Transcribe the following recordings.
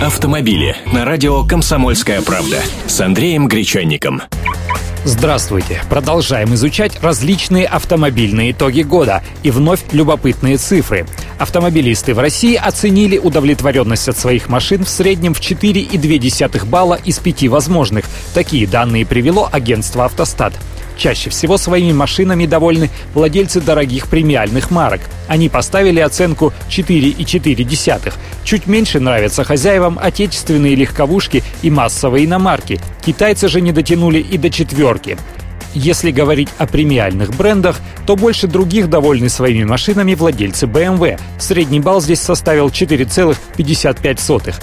Автомобили на радио «Комсомольская правда» с Андреем Гречанником. Здравствуйте! Продолжаем изучать различные автомобильные итоги года и вновь любопытные цифры. Автомобилисты в России оценили удовлетворенность от своих машин в среднем в 4,2 балла из 5 возможных. Такие данные привело агентство «Автостат». Чаще всего своими машинами довольны владельцы дорогих премиальных марок. Они поставили оценку 4,4. Чуть меньше нравятся хозяевам отечественные легковушки и массовые иномарки. Китайцы же не дотянули и до четверки. Если говорить о премиальных брендах, то больше других довольны своими машинами владельцы BMW. Средний балл здесь составил 4,55.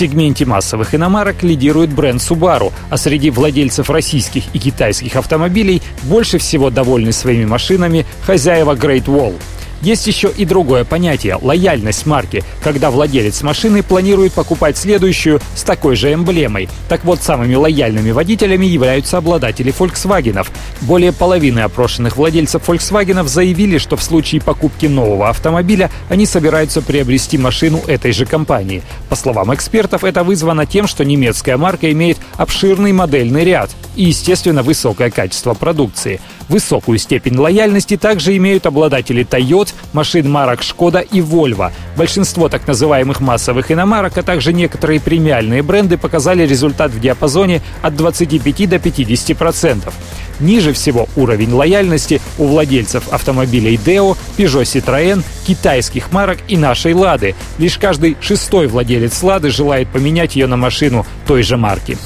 Сегменте массовых иномарок лидирует бренд Subaru, а среди владельцев российских и китайских автомобилей больше всего довольны своими машинами хозяева Great Wall. Есть еще и другое понятие – лояльность марки, когда владелец машины планирует покупать следующую с такой же эмблемой. Так вот, самыми лояльными водителями являются обладатели Volkswagen. Более половины опрошенных владельцев Volkswagen заявили, что в случае покупки нового автомобиля они собираются приобрести машину этой же компании. По словам экспертов, это вызвано тем, что немецкая марка имеет обширный модельный ряд и, естественно, высокое качество продукции. Высокую степень лояльности также имеют обладатели Toyota, машин марок Шкода и Volvo. Большинство так называемых массовых иномарок, а также некоторые премиальные бренды показали результат в диапазоне от 25 до 50 процентов. Ниже всего уровень лояльности у владельцев автомобилей Deo, Peugeot Citroën, китайских марок и нашей Лады. Лишь каждый шестой владелец Лады желает поменять ее на машину той же марки.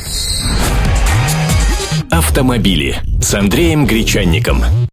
Автомобили с Андреем Гречанником.